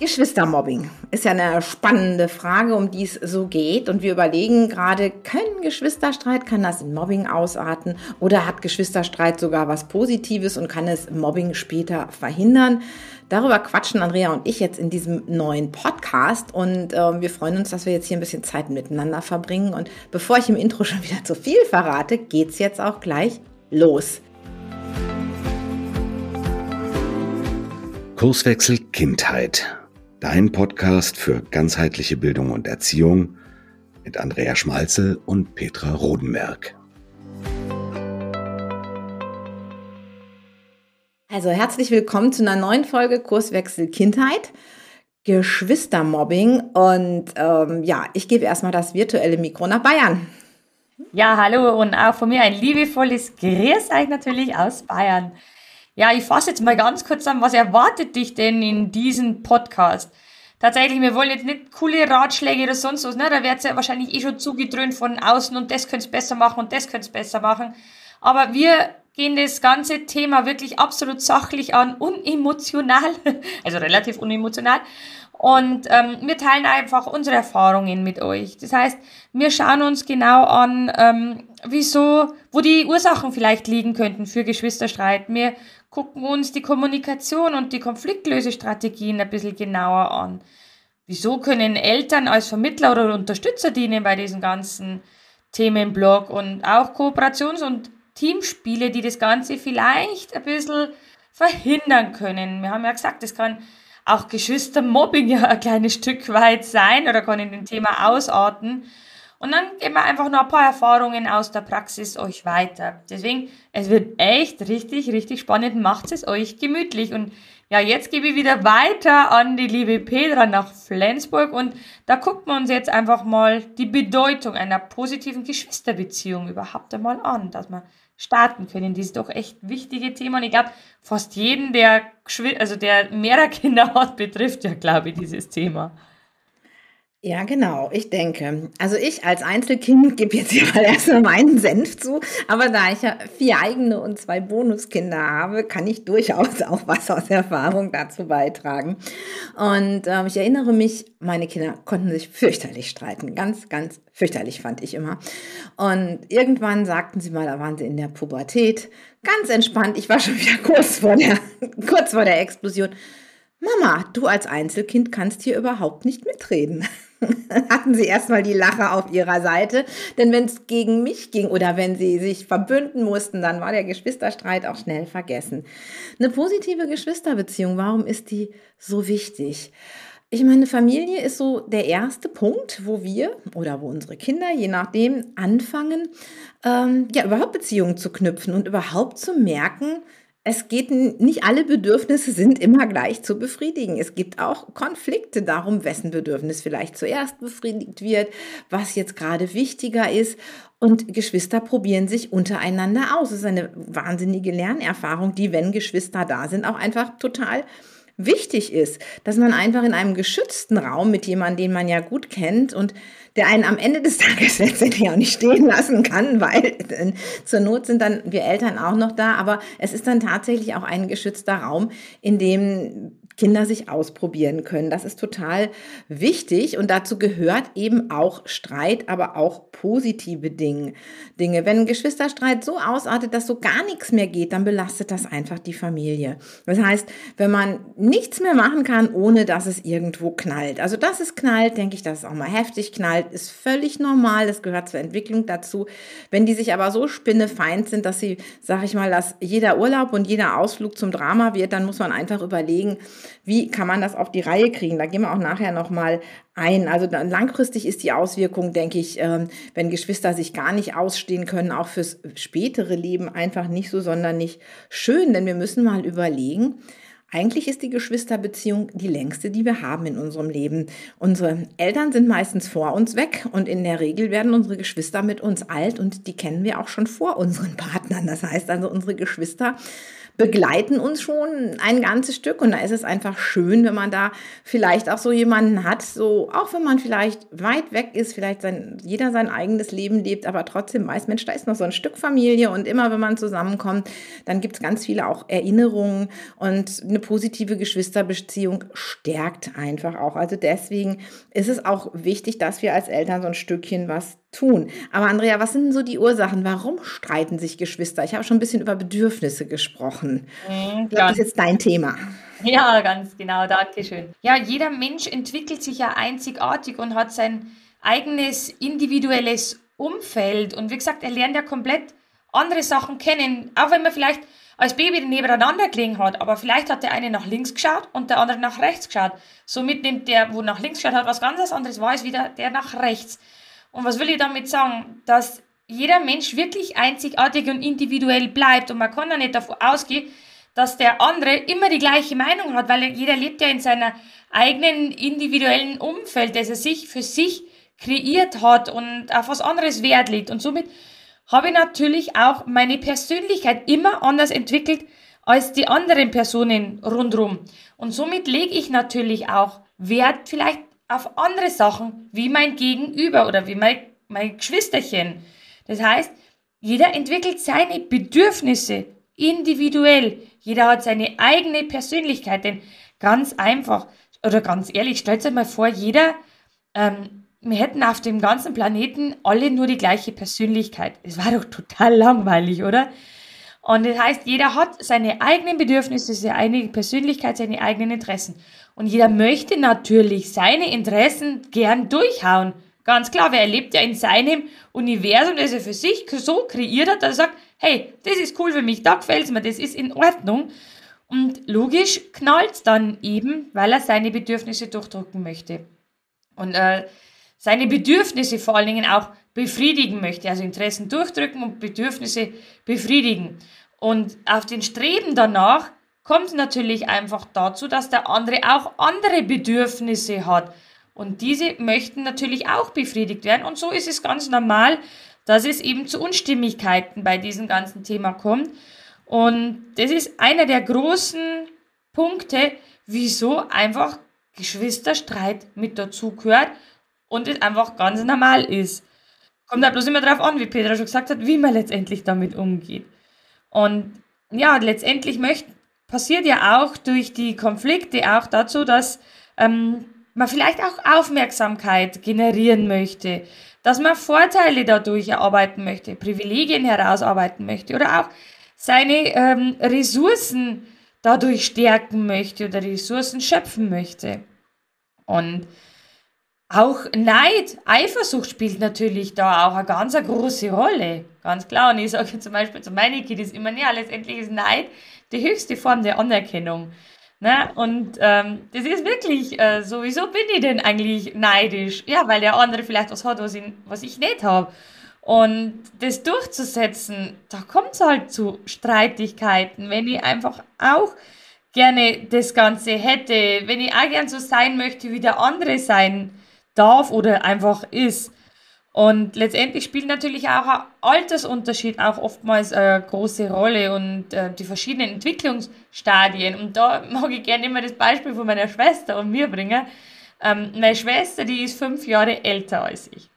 Geschwistermobbing ist ja eine spannende Frage, um die es so geht. Und wir überlegen gerade, können Geschwisterstreit, kann das in Mobbing ausarten? Oder hat Geschwisterstreit sogar was Positives und kann es Mobbing später verhindern? Darüber quatschen Andrea und ich jetzt in diesem neuen Podcast. Und äh, wir freuen uns, dass wir jetzt hier ein bisschen Zeit miteinander verbringen. Und bevor ich im Intro schon wieder zu viel verrate, geht's jetzt auch gleich los. Kurswechsel Kindheit Dein Podcast für ganzheitliche Bildung und Erziehung mit Andrea Schmalzel und Petra Rodenberg. Also herzlich willkommen zu einer neuen Folge Kurswechsel Kindheit. Geschwistermobbing und ähm, ja, ich gebe erstmal das virtuelle Mikro nach Bayern. Ja, hallo und auch von mir ein liebevolles Grüß euch natürlich aus Bayern. Ja, ich fasse jetzt mal ganz kurz an, was erwartet dich denn in diesem Podcast? Tatsächlich, wir wollen jetzt nicht coole Ratschläge oder sonst was, ne? Da wird ja wahrscheinlich eh schon zugedröhnt von außen und das könnt's besser machen und das könnt's besser machen. Aber wir gehen das ganze Thema wirklich absolut sachlich an, unemotional, also relativ unemotional. Und ähm, wir teilen einfach unsere Erfahrungen mit euch. Das heißt, wir schauen uns genau an, ähm, wieso, wo die Ursachen vielleicht liegen könnten für Geschwisterstreit. Wir gucken uns die Kommunikation und die Konfliktlösestrategien ein bisschen genauer an. Wieso können Eltern als Vermittler oder Unterstützer dienen bei diesen ganzen Themenblock und auch Kooperations- und Teamspiele, die das Ganze vielleicht ein bisschen verhindern können. Wir haben ja gesagt, das kann auch Geschwistermobbing ja ein kleines Stück weit sein oder kann in dem Thema ausarten. Und dann geben wir einfach noch ein paar Erfahrungen aus der Praxis euch weiter. Deswegen, es wird echt richtig, richtig spannend. Macht es euch gemütlich. Und ja, jetzt gebe ich wieder weiter an die liebe Petra nach Flensburg. Und da gucken wir uns jetzt einfach mal die Bedeutung einer positiven Geschwisterbeziehung überhaupt einmal an, dass wir starten können. Dieses doch echt wichtige Thema. Und ich glaube, fast jeden, der, also der mehrere Kinder hat, betrifft ja, glaube ich, dieses Thema. Ja, genau, ich denke. Also ich als Einzelkind gebe jetzt hier mal erstmal meinen Senf zu, aber da ich ja vier eigene und zwei Bonuskinder habe, kann ich durchaus auch was aus Erfahrung dazu beitragen. Und ähm, ich erinnere mich, meine Kinder konnten sich fürchterlich streiten. Ganz, ganz fürchterlich fand ich immer. Und irgendwann sagten sie mal, da waren sie in der Pubertät, ganz entspannt, ich war schon wieder kurz vor der, kurz vor der Explosion. Mama, du als Einzelkind kannst hier überhaupt nicht mitreden. hatten sie erstmal die Lache auf ihrer Seite. Denn wenn es gegen mich ging oder wenn sie sich verbünden mussten, dann war der Geschwisterstreit auch schnell vergessen. Eine positive Geschwisterbeziehung, warum ist die so wichtig? Ich meine, Familie ist so der erste Punkt, wo wir oder wo unsere Kinder, je nachdem, anfangen, ähm, ja, überhaupt Beziehungen zu knüpfen und überhaupt zu merken, es geht nicht alle Bedürfnisse sind immer gleich zu befriedigen. Es gibt auch Konflikte darum, wessen Bedürfnis vielleicht zuerst befriedigt wird, was jetzt gerade wichtiger ist. Und Geschwister probieren sich untereinander aus. Es ist eine wahnsinnige Lernerfahrung, die, wenn Geschwister da sind, auch einfach total wichtig ist, dass man einfach in einem geschützten Raum mit jemandem, den man ja gut kennt und der einen am Ende des Tages letztendlich auch nicht stehen lassen kann, weil äh, zur Not sind dann wir Eltern auch noch da, aber es ist dann tatsächlich auch ein geschützter Raum, in dem Kinder sich ausprobieren können. Das ist total wichtig und dazu gehört eben auch Streit, aber auch positive Dinge. Dinge. Wenn ein Geschwisterstreit so ausartet, dass so gar nichts mehr geht, dann belastet das einfach die Familie. Das heißt, wenn man nichts mehr machen kann, ohne dass es irgendwo knallt. Also, dass es knallt, denke ich, dass es auch mal heftig knallt, ist völlig normal. Das gehört zur Entwicklung dazu. Wenn die sich aber so spinnefeind sind, dass sie, sag ich mal, dass jeder Urlaub und jeder Ausflug zum Drama wird, dann muss man einfach überlegen, wie kann man das auf die Reihe kriegen? Da gehen wir auch nachher nochmal ein. Also langfristig ist die Auswirkung, denke ich, ähm, wenn Geschwister sich gar nicht ausstehen können, auch fürs spätere Leben einfach nicht so sonderlich schön. Denn wir müssen mal überlegen, eigentlich ist die Geschwisterbeziehung die längste, die wir haben in unserem Leben. Unsere Eltern sind meistens vor uns weg und in der Regel werden unsere Geschwister mit uns alt und die kennen wir auch schon vor unseren Partnern. Das heißt also, unsere Geschwister begleiten uns schon ein ganzes Stück. Und da ist es einfach schön, wenn man da vielleicht auch so jemanden hat, so auch wenn man vielleicht weit weg ist, vielleicht sein, jeder sein eigenes Leben lebt, aber trotzdem weiß, Mensch, da ist noch so ein Stück Familie. Und immer wenn man zusammenkommt, dann gibt es ganz viele auch Erinnerungen. Und eine positive Geschwisterbeziehung stärkt einfach auch. Also deswegen ist es auch wichtig, dass wir als Eltern so ein Stückchen was tun. Aber Andrea, was sind denn so die Ursachen? Warum streiten sich Geschwister? Ich habe schon ein bisschen über Bedürfnisse gesprochen. Mhm, das ist jetzt dein Thema. Ja, ganz genau, danke schön. Ja, jeder Mensch entwickelt sich ja einzigartig und hat sein eigenes individuelles Umfeld. Und wie gesagt, er lernt ja komplett andere Sachen kennen, auch wenn man vielleicht als Baby nebeneinander gelegen hat, aber vielleicht hat der eine nach links geschaut und der andere nach rechts geschaut. Somit nimmt der, wo nach links geschaut hat, was ganz anderes war als wieder der nach rechts. Und was will ich damit sagen? Dass jeder Mensch wirklich einzigartig und individuell bleibt und man kann ja nicht davon ausgehen, dass der andere immer die gleiche Meinung hat, weil jeder lebt ja in seiner eigenen individuellen Umfeld, das er sich für sich kreiert hat und auf was anderes Wert legt. Und somit habe ich natürlich auch meine Persönlichkeit immer anders entwickelt als die anderen Personen rundherum. Und somit lege ich natürlich auch Wert vielleicht auf andere Sachen, wie mein Gegenüber oder wie mein, mein Geschwisterchen. Das heißt, jeder entwickelt seine Bedürfnisse individuell. Jeder hat seine eigene Persönlichkeit. Denn ganz einfach oder ganz ehrlich, stellt euch mal vor, jeder, ähm, wir hätten auf dem ganzen Planeten alle nur die gleiche Persönlichkeit. Es war doch total langweilig, oder? Und das heißt, jeder hat seine eigenen Bedürfnisse, seine eigene Persönlichkeit, seine eigenen Interessen. Und jeder möchte natürlich seine Interessen gern durchhauen. Ganz klar, wer erlebt ja in seinem Universum, das er für sich so kreiert hat, dass er sagt, hey, das ist cool für mich, da gefällt mir, das ist in Ordnung. Und logisch knallt dann eben, weil er seine Bedürfnisse durchdrücken möchte. Und äh, seine Bedürfnisse vor allen Dingen auch befriedigen möchte, also Interessen durchdrücken und Bedürfnisse befriedigen. Und auf den Streben danach kommt natürlich einfach dazu, dass der andere auch andere Bedürfnisse hat. Und diese möchten natürlich auch befriedigt werden. Und so ist es ganz normal, dass es eben zu Unstimmigkeiten bei diesem ganzen Thema kommt. Und das ist einer der großen Punkte, wieso einfach Geschwisterstreit mit dazu gehört und es einfach ganz normal ist. Kommt da bloß immer darauf an, wie Petra schon gesagt hat, wie man letztendlich damit umgeht. Und ja, letztendlich möchte, passiert ja auch durch die Konflikte auch dazu, dass ähm, man vielleicht auch Aufmerksamkeit generieren möchte, dass man Vorteile dadurch erarbeiten möchte, Privilegien herausarbeiten möchte oder auch seine ähm, Ressourcen dadurch stärken möchte oder Ressourcen schöpfen möchte. Und auch Neid, Eifersucht spielt natürlich da auch eine ganz eine große Rolle. Ganz klar. Und ich sage zum Beispiel zu meinen Kindern immer, ja, letztendlich ist Neid die höchste Form der Anerkennung. Ne? Und ähm, das ist wirklich äh, so, wieso bin ich denn eigentlich neidisch? Ja, weil der andere vielleicht was hat, was ich, was ich nicht habe. Und das durchzusetzen, da kommt es halt zu Streitigkeiten, wenn ich einfach auch gerne das Ganze hätte, wenn ich auch gern so sein möchte, wie der andere sein darf oder einfach ist. Und letztendlich spielt natürlich auch ein Altersunterschied auch oftmals eine große Rolle und äh, die verschiedenen Entwicklungsstadien. Und da mag ich gerne immer das Beispiel von meiner Schwester und mir bringen. Ähm, meine Schwester, die ist fünf Jahre älter als ich.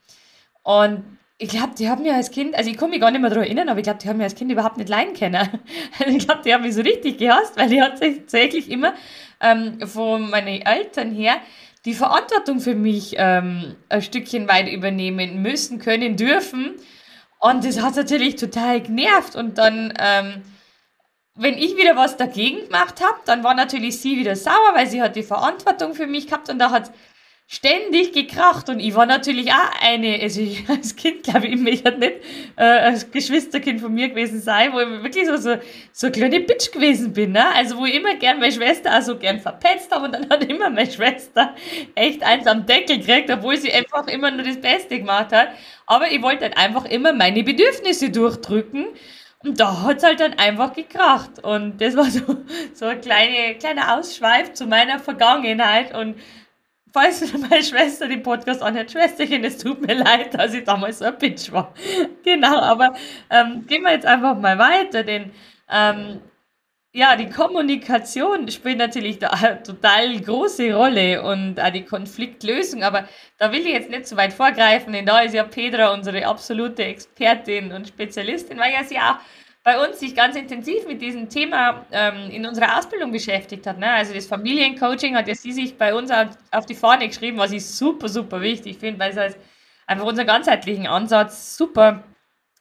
Und ich glaube, die haben mir als Kind, also ich komme mich gar nicht mehr daran erinnern, aber ich glaube, die haben mir als Kind überhaupt nicht leiden können. ich glaube, die haben mich so richtig gehasst, weil die hat sich tatsächlich immer ähm, von meinen Eltern her die Verantwortung für mich ähm, ein Stückchen weit übernehmen müssen, können, dürfen. Und das hat natürlich total genervt. Und dann, ähm, wenn ich wieder was dagegen gemacht habe, dann war natürlich sie wieder sauer, weil sie hat die Verantwortung für mich gehabt und da hat ständig gekracht. Und ich war natürlich auch eine, also ich als Kind glaube ich, ich hätte nicht äh, als Geschwisterkind von mir gewesen sein, wo ich wirklich so, so, so eine kleine Bitch gewesen bin, ne? also wo ich immer gern meine Schwester auch so gern verpetzt habe und dann hat immer meine Schwester echt eins am Deckel gekriegt, obwohl sie einfach immer nur das Beste gemacht hat, aber ich wollte halt einfach immer meine Bedürfnisse durchdrücken und da hat es halt dann einfach gekracht. Und das war so, so ein kleine, kleiner Ausschweif zu meiner Vergangenheit und falls meine Schwester den Podcast anhört, Schwesterchen, es tut mir leid, dass ich damals so ein Bitch war. genau, aber ähm, gehen wir jetzt einfach mal weiter, denn ähm, ja, die Kommunikation spielt natürlich da eine total große Rolle und auch die Konfliktlösung, aber da will ich jetzt nicht so weit vorgreifen, denn da ist ja Petra unsere absolute Expertin und Spezialistin, weil ja sie auch bei uns sich ganz intensiv mit diesem Thema ähm, in unserer Ausbildung beschäftigt hat. Ne? Also das Familiencoaching hat ja sie sich bei uns auf, die Fahne geschrieben, was ich super, super wichtig finde, weil es halt einfach unseren ganzheitlichen Ansatz super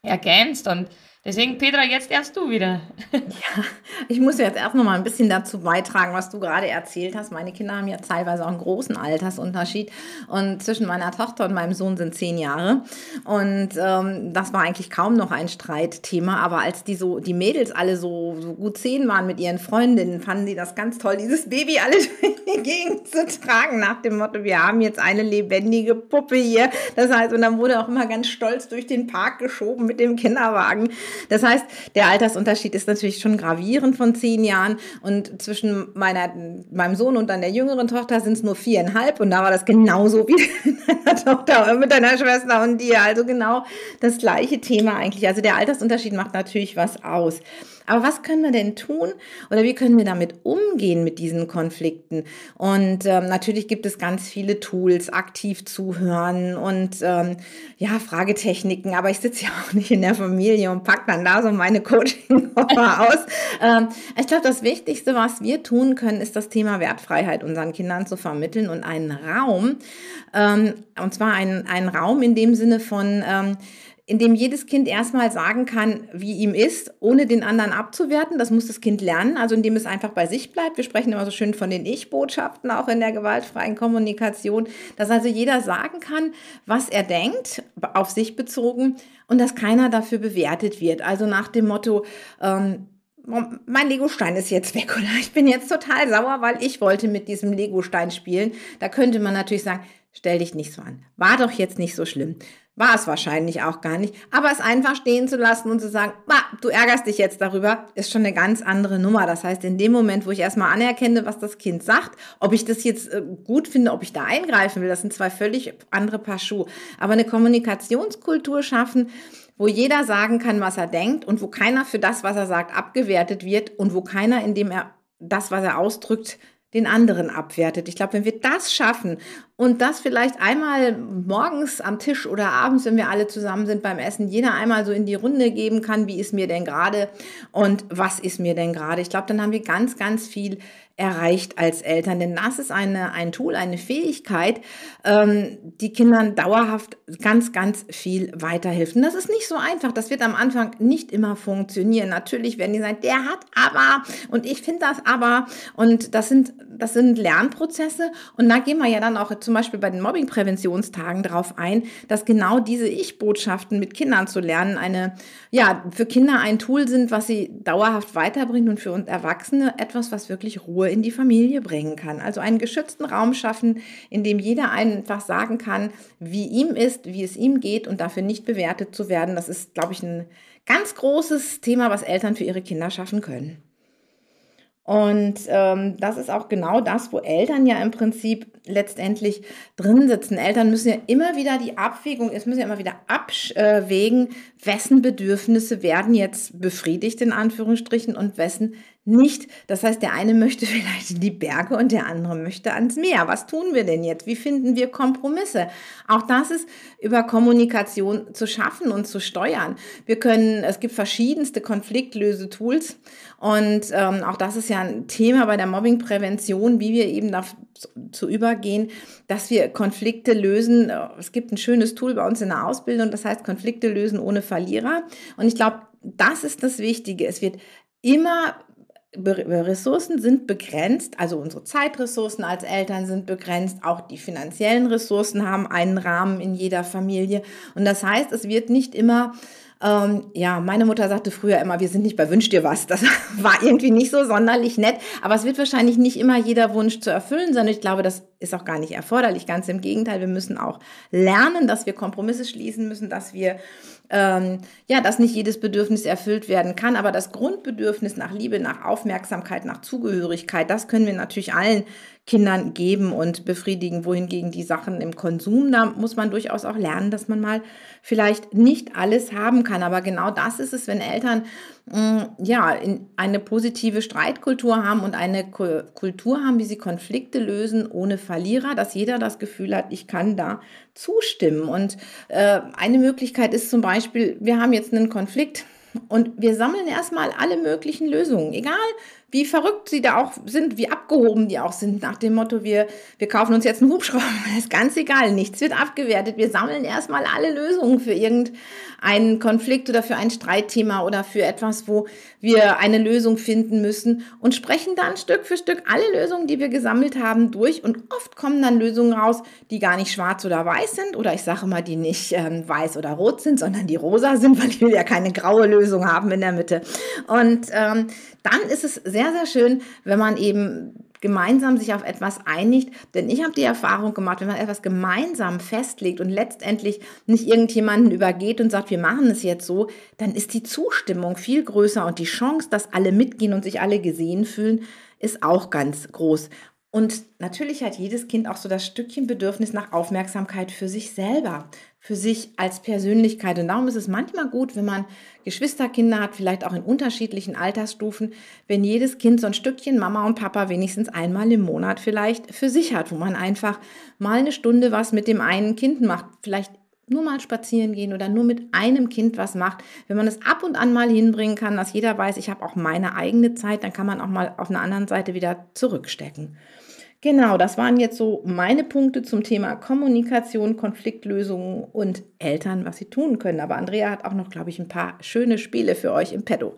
ergänzt und Deswegen, Petra, jetzt darfst du wieder. Ja, ich muss jetzt erst noch mal ein bisschen dazu beitragen, was du gerade erzählt hast. Meine Kinder haben ja teilweise auch einen großen Altersunterschied. Und zwischen meiner Tochter und meinem Sohn sind zehn Jahre. Und ähm, das war eigentlich kaum noch ein Streitthema. Aber als die so, die Mädels alle so, so gut zehn waren mit ihren Freundinnen, fanden die das ganz toll, dieses Baby alle durch die Gegend zu tragen, nach dem Motto, wir haben jetzt eine lebendige Puppe hier. Das heißt, und dann wurde auch immer ganz stolz durch den Park geschoben mit dem Kinderwagen. Das heißt, der Altersunterschied ist natürlich schon gravierend von zehn Jahren und zwischen meiner, meinem Sohn und dann der jüngeren Tochter sind es nur viereinhalb und da war das genauso wie mit deiner Tochter mit deiner Schwester und dir. Also genau das gleiche Thema eigentlich. Also der Altersunterschied macht natürlich was aus. Aber was können wir denn tun oder wie können wir damit umgehen mit diesen Konflikten? Und ähm, natürlich gibt es ganz viele Tools, aktiv zuhören und ähm, ja, Fragetechniken. Aber ich sitze ja auch nicht in der Familie und pack dann da so meine Coaching-Koffer aus. Ähm, ich glaube, das Wichtigste, was wir tun können, ist das Thema Wertfreiheit unseren Kindern zu vermitteln und einen Raum, ähm, und zwar einen, einen Raum in dem Sinne von, ähm, in dem jedes Kind erstmal sagen kann, wie ihm ist, ohne den anderen abzuwerten. Das muss das Kind lernen, also indem es einfach bei sich bleibt. Wir sprechen immer so schön von den Ich-Botschaften, auch in der gewaltfreien Kommunikation, dass also jeder sagen kann, was er denkt, auf sich bezogen, und dass keiner dafür bewertet wird. Also nach dem Motto, ähm, mein Legostein ist jetzt weg oder ich bin jetzt total sauer, weil ich wollte mit diesem Legostein spielen. Da könnte man natürlich sagen, stell dich nicht so an. War doch jetzt nicht so schlimm. War es wahrscheinlich auch gar nicht. Aber es einfach stehen zu lassen und zu sagen, du ärgerst dich jetzt darüber, ist schon eine ganz andere Nummer. Das heißt, in dem Moment, wo ich erstmal anerkenne, was das Kind sagt, ob ich das jetzt äh, gut finde, ob ich da eingreifen will, das sind zwei völlig andere Paar Schuhe. Aber eine Kommunikationskultur schaffen, wo jeder sagen kann, was er denkt und wo keiner für das, was er sagt, abgewertet wird und wo keiner, indem er das, was er ausdrückt, den anderen abwertet. Ich glaube, wenn wir das schaffen und das vielleicht einmal morgens am Tisch oder abends, wenn wir alle zusammen sind beim Essen, jeder einmal so in die Runde geben kann, wie ist mir denn gerade und was ist mir denn gerade. Ich glaube, dann haben wir ganz, ganz viel erreicht als Eltern. Denn das ist eine, ein Tool, eine Fähigkeit, ähm, die Kindern dauerhaft ganz, ganz viel weiterhilft. Und das ist nicht so einfach. Das wird am Anfang nicht immer funktionieren. Natürlich werden die sagen, der hat aber und ich finde das aber. Und das sind, das sind Lernprozesse. Und da gehen wir ja dann auch zum Beispiel bei den Mobbing-Präventionstagen darauf ein, dass genau diese Ich-Botschaften mit Kindern zu lernen eine, ja, für Kinder ein Tool sind, was sie dauerhaft weiterbringt und für uns Erwachsene etwas, was wirklich Ruhe in die Familie bringen kann. Also einen geschützten Raum schaffen, in dem jeder einfach sagen kann, wie ihm ist, wie es ihm geht und dafür nicht bewertet zu werden. Das ist, glaube ich, ein ganz großes Thema, was Eltern für ihre Kinder schaffen können. Und ähm, das ist auch genau das, wo Eltern ja im Prinzip letztendlich drin sitzen. Eltern müssen ja immer wieder die Abwägung, es müssen ja immer wieder abwägen, wessen Bedürfnisse werden jetzt befriedigt in Anführungsstrichen und wessen nicht. Das heißt, der eine möchte vielleicht in die Berge und der andere möchte ans Meer. Was tun wir denn jetzt? Wie finden wir Kompromisse? Auch das ist über Kommunikation zu schaffen und zu steuern. Wir können, es gibt verschiedenste Konfliktlöse-Tools und ähm, auch das ist ja ein Thema bei der Mobbingprävention, wie wir eben dazu übergehen, dass wir Konflikte lösen. Es gibt ein schönes Tool bei uns in der Ausbildung, das heißt Konflikte lösen ohne Verlierer. Und ich glaube, das ist das Wichtige. Es wird immer Ressourcen sind begrenzt, also unsere Zeitressourcen als Eltern sind begrenzt, auch die finanziellen Ressourcen haben einen Rahmen in jeder Familie. Und das heißt, es wird nicht immer ähm, ja, meine Mutter sagte früher immer, wir sind nicht bei Wünsch dir was. Das war irgendwie nicht so sonderlich nett. Aber es wird wahrscheinlich nicht immer jeder Wunsch zu erfüllen, sondern ich glaube, das ist auch gar nicht erforderlich. Ganz im Gegenteil, wir müssen auch lernen, dass wir Kompromisse schließen müssen, dass wir ähm, ja, dass nicht jedes Bedürfnis erfüllt werden kann, aber das Grundbedürfnis nach Liebe, nach Aufmerksamkeit, nach Zugehörigkeit, das können wir natürlich allen Kindern geben und befriedigen, wohingegen die Sachen im Konsum, da muss man durchaus auch lernen, dass man mal vielleicht nicht alles haben kann. Aber genau das ist es, wenn Eltern mh, mm, ja eine positive Streitkultur haben und eine Kultur haben, wie sie Konflikte lösen ohne Verlierer, dass jeder das Gefühl hat, ich kann da zustimmen. Und äh, eine Möglichkeit ist zum Beispiel, wir haben jetzt einen Konflikt und wir sammeln erstmal alle möglichen Lösungen, egal wie verrückt sie da auch sind, wie abgehoben die auch sind, nach dem Motto, wir, wir kaufen uns jetzt einen Hubschrauber, ist ganz egal, nichts wird abgewertet. Wir sammeln erstmal alle Lösungen für irgendeinen Konflikt oder für ein Streitthema oder für etwas, wo wir eine Lösung finden müssen und sprechen dann Stück für Stück alle Lösungen, die wir gesammelt haben, durch. Und oft kommen dann Lösungen raus, die gar nicht schwarz oder weiß sind oder ich sage mal, die nicht ähm, weiß oder rot sind, sondern die rosa sind, weil ich will ja keine graue Lösung haben in der Mitte. Und ähm, dann ist es sehr, sehr schön, wenn man eben gemeinsam sich auf etwas einigt. Denn ich habe die Erfahrung gemacht, wenn man etwas gemeinsam festlegt und letztendlich nicht irgendjemanden übergeht und sagt, wir machen es jetzt so, dann ist die Zustimmung viel größer und die Chance, dass alle mitgehen und sich alle gesehen fühlen, ist auch ganz groß. Und natürlich hat jedes Kind auch so das Stückchen Bedürfnis nach Aufmerksamkeit für sich selber, für sich als Persönlichkeit. Und darum ist es manchmal gut, wenn man Geschwisterkinder hat, vielleicht auch in unterschiedlichen Altersstufen, wenn jedes Kind so ein Stückchen Mama und Papa wenigstens einmal im Monat vielleicht für sich hat, wo man einfach mal eine Stunde was mit dem einen Kind macht. Vielleicht nur mal spazieren gehen oder nur mit einem Kind was macht, wenn man es ab und an mal hinbringen kann, dass jeder weiß, ich habe auch meine eigene Zeit, dann kann man auch mal auf einer anderen Seite wieder zurückstecken. Genau, das waren jetzt so meine Punkte zum Thema Kommunikation, Konfliktlösungen und Eltern, was sie tun können. Aber Andrea hat auch noch, glaube ich, ein paar schöne Spiele für euch im Petto.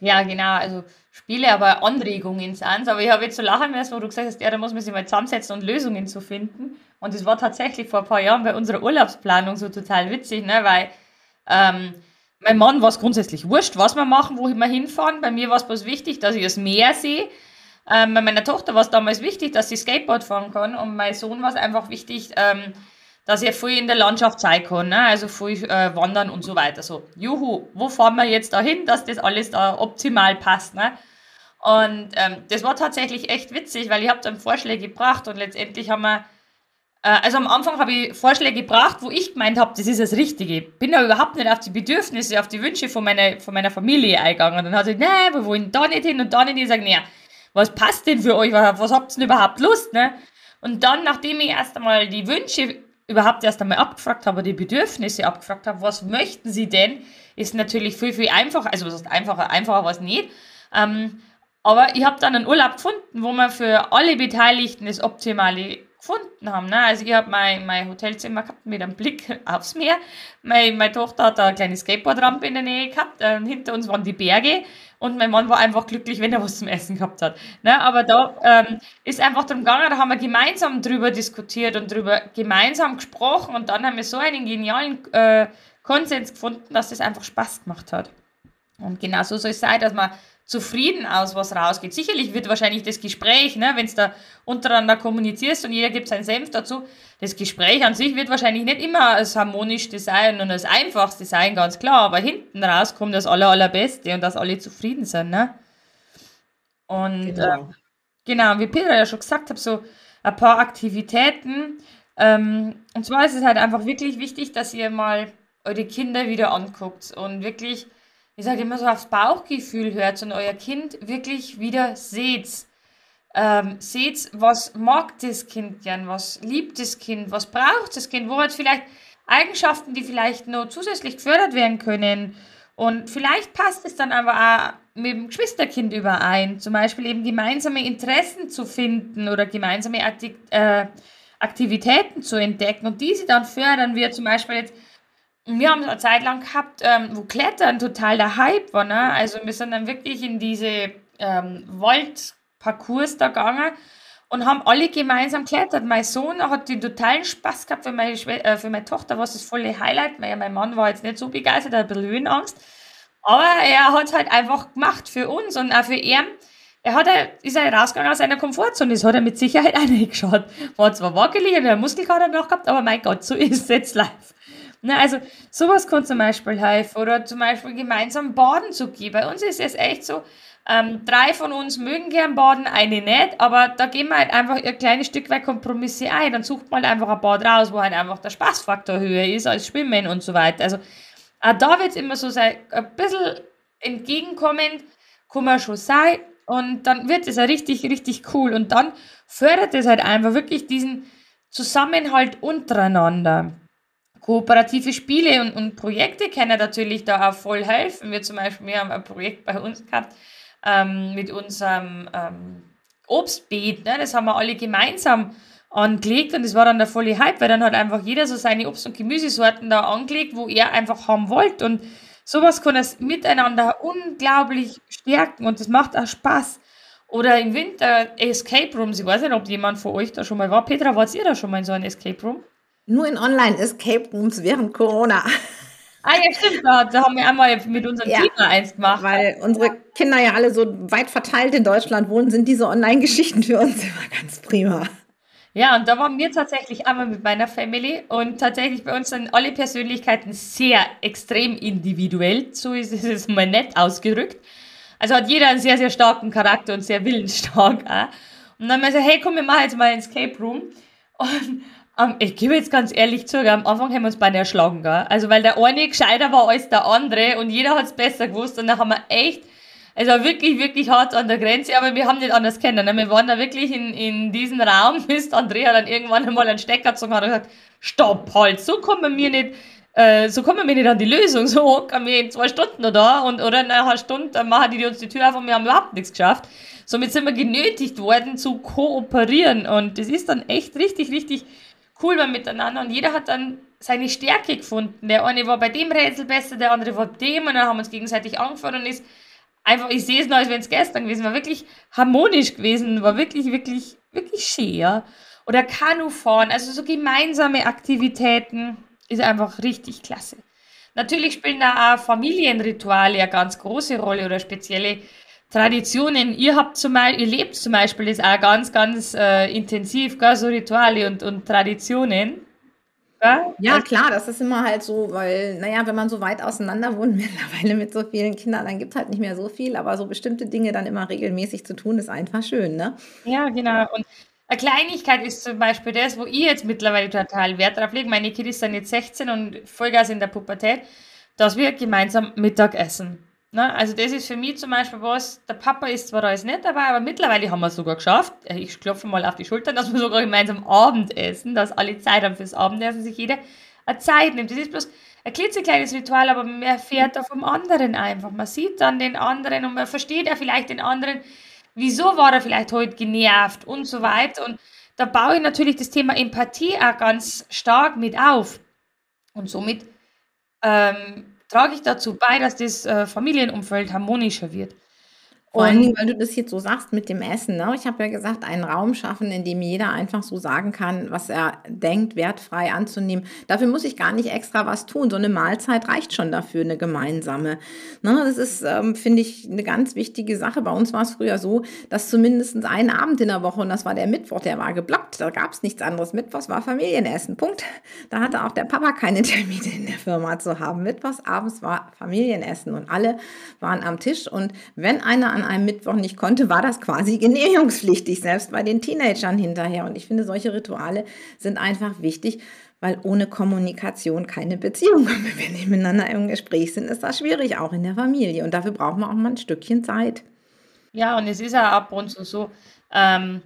Ja, genau. Also Spiele, aber Anregungen sind Aber ich habe jetzt so lachen müssen, wo du gesagt hast, ja, da muss man sich mal zusammensetzen und Lösungen zu finden. Und das war tatsächlich vor ein paar Jahren bei unserer Urlaubsplanung so total witzig, ne? weil ähm, mein Mann war es grundsätzlich wurscht, was wir machen, wo wir hinfahren. Bei mir war es bloß wichtig, dass ich das Meer sehe ähm, bei meiner Tochter war es damals wichtig, dass sie Skateboard fahren kann und mein Sohn war es einfach wichtig, ähm, dass er viel in der Landschaft sein kann, ne? also viel äh, wandern und so weiter. So, juhu, wo fahren wir jetzt dahin, dass das alles da optimal passt. Ne? Und ähm, das war tatsächlich echt witzig, weil ich habe dann Vorschläge gebracht und letztendlich haben wir, äh, also am Anfang habe ich Vorschläge gebracht, wo ich gemeint habe, das ist das Richtige. Bin da überhaupt nicht auf die Bedürfnisse, auf die Wünsche von meiner, von meiner Familie eingegangen. Und dann hat sie, nein, wir wollen da nicht hin und da nicht hin. Ich sage, naja, was passt denn für euch? Was habt ihr denn überhaupt Lust? Ne? Und dann, nachdem ich erst einmal die Wünsche überhaupt erst einmal abgefragt habe, die Bedürfnisse abgefragt habe, was möchten sie denn, ist natürlich viel, viel einfacher. Also, was ist einfacher? Einfacher war es nicht. Ähm, aber ich habe dann einen Urlaub gefunden, wo man für alle Beteiligten das Optimale gefunden haben. Ne? Also ich habe mein, mein Hotelzimmer gehabt mit einem Blick aufs Meer. Meine, meine Tochter hat da eine kleine Skateboardrampe in der Nähe gehabt. Äh, hinter uns waren die Berge. Und mein Mann war einfach glücklich, wenn er was zum Essen gehabt hat. Ne? Aber da ähm, ist einfach darum gegangen, da haben wir gemeinsam drüber diskutiert und drüber gemeinsam gesprochen. Und dann haben wir so einen genialen äh, Konsens gefunden, dass das einfach Spaß gemacht hat. Und genau so soll es sein, dass man zufrieden aus was rausgeht. Sicherlich wird wahrscheinlich das Gespräch, ne, wenn es da untereinander kommunizierst und jeder gibt seinen Senf dazu, das Gespräch an sich wird wahrscheinlich nicht immer das harmonischste sein und das einfachste sein, ganz klar, aber hinten raus kommt das aller, allerbeste und dass alle zufrieden sind. Ne? Und genau, äh, genau wie Peter ja schon gesagt hat, so ein paar Aktivitäten. Ähm, und zwar ist es halt einfach wirklich wichtig, dass ihr mal eure Kinder wieder anguckt und wirklich ich sage immer so, aufs Bauchgefühl hört und euer Kind wirklich wieder seht. Ähm, seht, was mag das Kind gern, was liebt das Kind, was braucht das Kind, wo hat vielleicht Eigenschaften, die vielleicht noch zusätzlich gefördert werden können. Und vielleicht passt es dann aber auch mit dem Geschwisterkind überein, zum Beispiel eben gemeinsame Interessen zu finden oder gemeinsame äh, Aktivitäten zu entdecken. Und diese dann fördern wir zum Beispiel jetzt wir haben es eine Zeit lang gehabt, ähm, wo Klettern total der Hype war. Ne? Also wir sind dann wirklich in diese ähm, Waldparcours da gegangen und haben alle gemeinsam klettert. Mein Sohn hat den totalen Spaß gehabt, für meine, äh, für meine Tochter war es das volle Highlight, weil mein Mann war jetzt nicht so begeistert, er hat ein bisschen Höhenangst. Aber er hat halt einfach gemacht für uns und auch für ihn. Er hat, ist er rausgegangen aus seiner Komfortzone, das hat er mit Sicherheit eingeschaut. War zwar wackelig und er Muskelkater noch gehabt, aber mein Gott, so ist es jetzt live. Ne, also sowas kann zum Beispiel helfen oder zum Beispiel gemeinsam baden zu gehen. Bei uns ist es echt so, Ähm, drei von uns mögen gern baden, eine nicht, aber da gehen wir halt einfach ein kleines Stück weit Kompromisse ein. Dann sucht man halt einfach ein Bad raus, wo halt einfach der Spaßfaktor höher ist als Schwimmen und so weiter. Also auch da wird es immer so sein, ein bisschen entgegenkommend kann man schon sein und dann wird es ja richtig, richtig cool und dann fördert es halt einfach wirklich diesen Zusammenhalt untereinander. Kooperative Spiele und, und Projekte können natürlich da auch voll helfen. Wir zum Beispiel, wir haben ein Projekt bei uns gehabt, ähm, mit unserem ähm, Obstbeet. Ne? Das haben wir alle gemeinsam angelegt und das war dann der volle Hype, weil dann hat einfach jeder so seine Obst- und Gemüsesorten da angelegt, wo er einfach haben wollte und sowas kann es miteinander unglaublich stärken und das macht auch Spaß. Oder im Winter Escape Rooms. Ich weiß nicht, ob jemand von euch da schon mal war. Petra, wart ihr da schon mal in so einem Escape Room? Nur in Online-Escape Rooms während Corona. Ah ja, stimmt, da, da haben wir einmal mit unserem ja, Team eins gemacht. Weil unsere Kinder ja alle so weit verteilt in Deutschland wohnen, sind diese Online-Geschichten für uns immer ganz prima. Ja, und da waren wir tatsächlich einmal mit meiner Family und tatsächlich bei uns sind alle Persönlichkeiten sehr extrem individuell, so ist es mal nett ausgerückt. Also hat jeder einen sehr, sehr starken Charakter und sehr willensstark auch. Und dann haben wir gesagt, hey, komm, wir machen jetzt mal ein Escape Room. Und um, ich gebe jetzt ganz ehrlich zu, am Anfang haben wir uns beide erschlagen, gell? Also, weil der eine gescheiter war als der andere und jeder hat es besser gewusst und da haben wir echt, also wirklich, wirklich hart an der Grenze, aber wir haben nicht anders kennen. Ne? Wir waren da wirklich in, in diesem Raum, bis Andrea dann irgendwann einmal einen Stecker gezogen hat und gesagt, stopp, halt, so kommen wir nicht, äh, so kommen wir nicht an die Lösung, so hocken wir in zwei Stunden da und, oder in einer Stunde dann machen die uns die Tür auf und wir haben überhaupt nichts geschafft. Somit sind wir genötigt worden zu kooperieren und das ist dann echt richtig, richtig cool war miteinander und jeder hat dann seine Stärke gefunden. Der eine war bei dem Rätsel besser, der andere war bei dem und dann haben wir uns gegenseitig angefangen und ist einfach, ich sehe es noch, als wenn es gestern gewesen war, wirklich harmonisch gewesen, war wirklich, wirklich, wirklich schön, ja. Oder Kanufahren, also so gemeinsame Aktivitäten ist einfach richtig klasse. Natürlich spielen da auch Familienrituale eine ganz große Rolle oder spezielle Traditionen. Ihr habt zum Beispiel, ihr lebt zum Beispiel das auch ganz, ganz äh, intensiv, gell? so Rituale und, und Traditionen. Gell? Ja, also, klar, das ist immer halt so, weil, naja, wenn man so weit auseinander wohnt, mittlerweile mit so vielen Kindern, dann gibt es halt nicht mehr so viel, aber so bestimmte Dinge dann immer regelmäßig zu tun, ist einfach schön, ne? Ja, genau. Und eine Kleinigkeit ist zum Beispiel das, wo ich jetzt mittlerweile total Wert drauf lege. Meine Kinder sind jetzt 16 und Vollgas in der Pubertät, dass wir gemeinsam Mittag essen. Ne? Also das ist für mich zum Beispiel was, der Papa ist zwar alles nicht dabei, aber mittlerweile haben wir es sogar geschafft. Äh, ich klopfe mal auf die Schultern, dass wir sogar gemeinsam Abendessen, dass alle Zeit haben fürs Abendessen, sich jeder eine Zeit nimmt. Das ist bloß ein klitzekleines Ritual, aber man erfährt da vom anderen einfach. Man sieht dann den anderen und man versteht ja vielleicht den anderen, wieso war er vielleicht heute genervt und so weiter. Und da baue ich natürlich das Thema Empathie auch ganz stark mit auf. Und somit ähm, trage ich dazu bei, dass das äh, Familienumfeld harmonischer wird. Vor allen Dingen, weil du das jetzt so sagst mit dem Essen. Ne? Ich habe ja gesagt, einen Raum schaffen, in dem jeder einfach so sagen kann, was er denkt, wertfrei anzunehmen. Dafür muss ich gar nicht extra was tun. So eine Mahlzeit reicht schon dafür, eine gemeinsame. Ne? Das ist, ähm, finde ich, eine ganz wichtige Sache. Bei uns war es früher so, dass zumindest ein Abend in der Woche, und das war der Mittwoch, der war geblockt. Da gab es nichts anderes. Mittwochs war Familienessen. Punkt. Da hatte auch der Papa keine Termine in der Firma zu haben. Mittwochs abends war Familienessen und alle waren am Tisch. Und wenn einer an an einem Mittwoch nicht konnte, war das quasi genehmigungspflichtig, selbst bei den Teenagern hinterher. Und ich finde, solche Rituale sind einfach wichtig, weil ohne Kommunikation keine Beziehung. Wenn wir nebeneinander im Gespräch sind, ist das schwierig, auch in der Familie. Und dafür braucht man auch mal ein Stückchen Zeit. Ja, und es ist ja ab und zu so, ähm,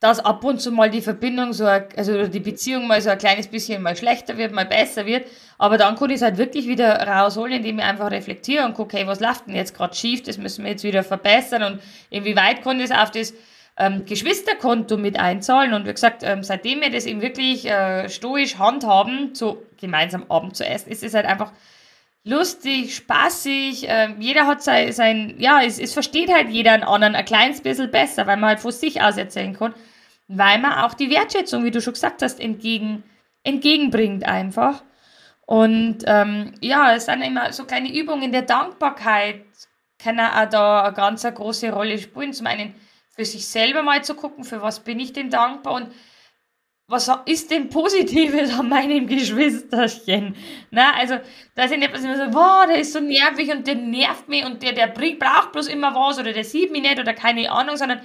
dass ab und zu mal die Verbindung so, also die Beziehung mal so ein kleines bisschen mal schlechter wird, mal besser wird. Aber dann kann ich es halt wirklich wieder rausholen, indem ich einfach reflektiere und gucke, hey, was läuft denn jetzt gerade schief, das müssen wir jetzt wieder verbessern und inwieweit kann ich es auf das ähm, Geschwisterkonto mit einzahlen. Und wie gesagt, ähm, seitdem wir das eben wirklich äh, stoisch handhaben, so gemeinsam Abend zu essen, ist es halt einfach lustig, spaßig. Äh, jeder hat sein, sein ja, es, es versteht halt jeder einen anderen ein kleines bisschen besser, weil man halt von sich aus erzählen kann, weil man auch die Wertschätzung, wie du schon gesagt hast, entgegen, entgegenbringt einfach. Und ähm, ja, es sind immer so kleine Übungen der Dankbarkeit, können auch da eine ganz große Rolle spielen. Zum einen für sich selber mal zu gucken, für was bin ich denn dankbar und was ist denn Positives an meinem Geschwisterchen? Na, also, da sind etwas immer so, boah, der ist so nervig und der nervt mich und der, der bringt, braucht bloß immer was oder der sieht mich nicht oder keine Ahnung, sondern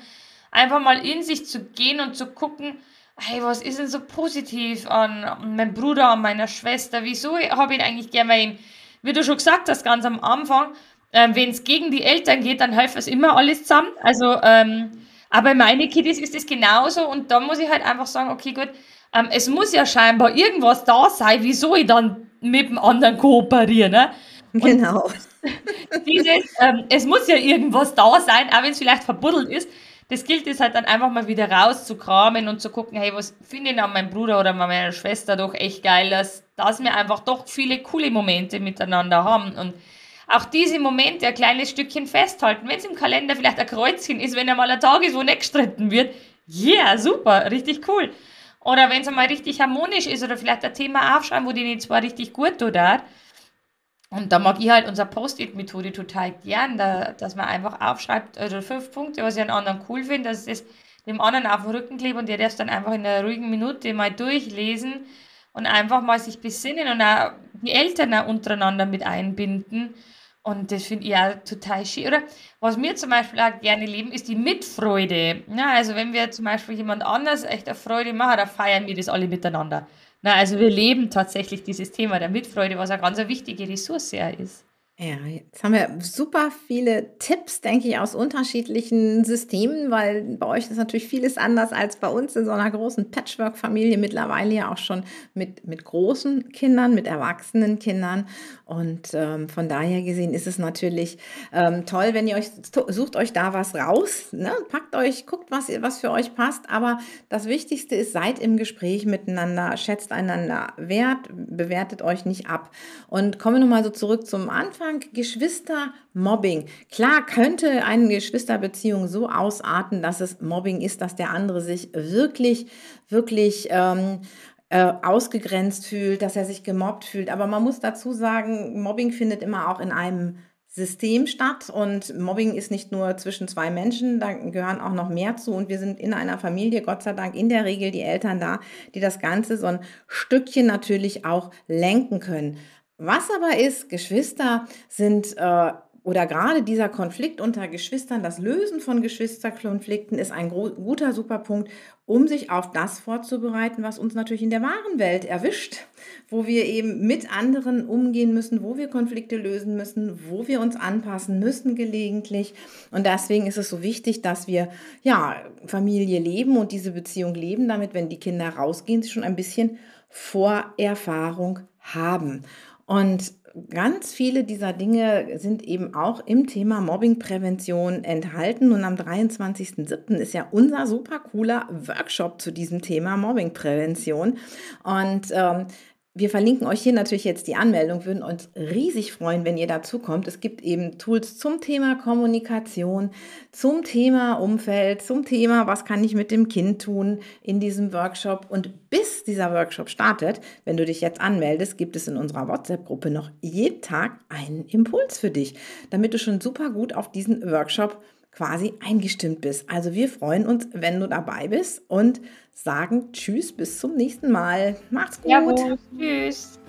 einfach mal in sich zu gehen und zu gucken, hey, was ist denn so positiv an meinem Bruder, an meiner Schwester? Wieso habe ich ihn eigentlich gern, weil ihn, wie du schon gesagt hast, ganz am Anfang, ähm, wenn es gegen die Eltern geht, dann helfen es immer alles zusammen. Also, ähm, aber meine Kiddies ist es genauso und da muss ich halt einfach sagen, okay, gut, ähm, es muss ja scheinbar irgendwas da sein, wieso ich dann mit dem anderen kooperiere. Ne? Und genau. dieses, ähm, es muss ja irgendwas da sein, auch wenn es vielleicht verbuddelt ist. Das gilt es halt dann einfach mal wieder rauszukramen und zu gucken, hey, was finde ich an meinem Bruder oder an meiner Schwester doch echt geil, dass, dass wir einfach doch viele coole Momente miteinander haben. Und auch diese Momente ein kleines Stückchen festhalten. Wenn es im Kalender vielleicht ein Kreuzchen ist, wenn einmal ein Tag ist, wo nicht gestritten wird, yeah, super, richtig cool. Oder wenn es einmal richtig harmonisch ist oder vielleicht ein Thema aufschreiben, wo die zwar richtig gut tut. Und da mag ich halt unsere Post-it-Methode total gern, da, dass man einfach aufschreibt, also fünf Punkte, was ich an anderen cool finde, dass das dem anderen auf den Rücken klebt und der darf es dann einfach in einer ruhigen Minute mal durchlesen und einfach mal sich besinnen und auch die Eltern auch untereinander mit einbinden und das finde ich auch total schön. Oder was wir zum Beispiel auch gerne leben, ist die Mitfreude. Ja, also wenn wir zum Beispiel jemand anders echt eine Freude machen, dann feiern wir das alle miteinander. Na, also wir leben tatsächlich dieses Thema der Mitfreude, was eine ganz wichtige Ressource ist. Ja, jetzt haben wir super viele Tipps, denke ich, aus unterschiedlichen Systemen, weil bei euch ist natürlich vieles anders als bei uns in so einer großen Patchwork-Familie, mittlerweile ja auch schon mit, mit großen Kindern, mit erwachsenen Kindern. Und ähm, von daher gesehen ist es natürlich ähm, toll, wenn ihr euch, sucht euch da was raus, ne? packt euch, guckt, was, was für euch passt. Aber das Wichtigste ist, seid im Gespräch miteinander, schätzt einander wert, bewertet euch nicht ab. Und kommen wir nochmal so zurück zum Anfang Anfang Geschwistermobbing. Klar könnte eine Geschwisterbeziehung so ausarten, dass es Mobbing ist, dass der andere sich wirklich, wirklich ähm, äh, ausgegrenzt fühlt, dass er sich gemobbt fühlt. Aber man muss dazu sagen, Mobbing findet immer auch in einem System statt und Mobbing ist nicht nur zwischen zwei Menschen, da gehören auch noch mehr zu und wir sind in einer Familie, Gott sei Dank, in der Regel die Eltern da, die das Ganze so ein Stückchen natürlich auch lenken können. Was aber ist, Geschwister sind äh, oder gerade dieser Konflikt unter Geschwistern, das Lösen von Geschwisterkonflikten ist ein guter Superpunkt, um sich auf das vorzubereiten, was uns natürlich in der wahren Welt erwischt, wo wir eben mit anderen umgehen müssen, wo wir Konflikte lösen müssen, wo wir uns anpassen müssen gelegentlich. Und deswegen ist es so wichtig, dass wir ja Familie leben und diese Beziehung leben, damit, wenn die Kinder rausgehen, sie schon ein bisschen Vorerfahrung haben. Und ganz viele dieser Dinge sind eben auch im Thema Mobbingprävention enthalten. Und am 23.07. ist ja unser super cooler Workshop zu diesem Thema Mobbingprävention. Und ähm, wir verlinken euch hier natürlich jetzt die Anmeldung, würden uns riesig freuen, wenn ihr dazu kommt. Es gibt eben Tools zum Thema Kommunikation, zum Thema Umfeld, zum Thema, was kann ich mit dem Kind tun in diesem Workshop. Und bis dieser Workshop startet, wenn du dich jetzt anmeldest, gibt es in unserer WhatsApp-Gruppe noch jeden Tag einen Impuls für dich, damit du schon super gut auf diesen Workshop quasi eingestimmt bist. Also wir freuen uns, wenn du dabei bist und sagen Tschüss, bis zum nächsten Mal. Macht's gut. Ja, tschüss.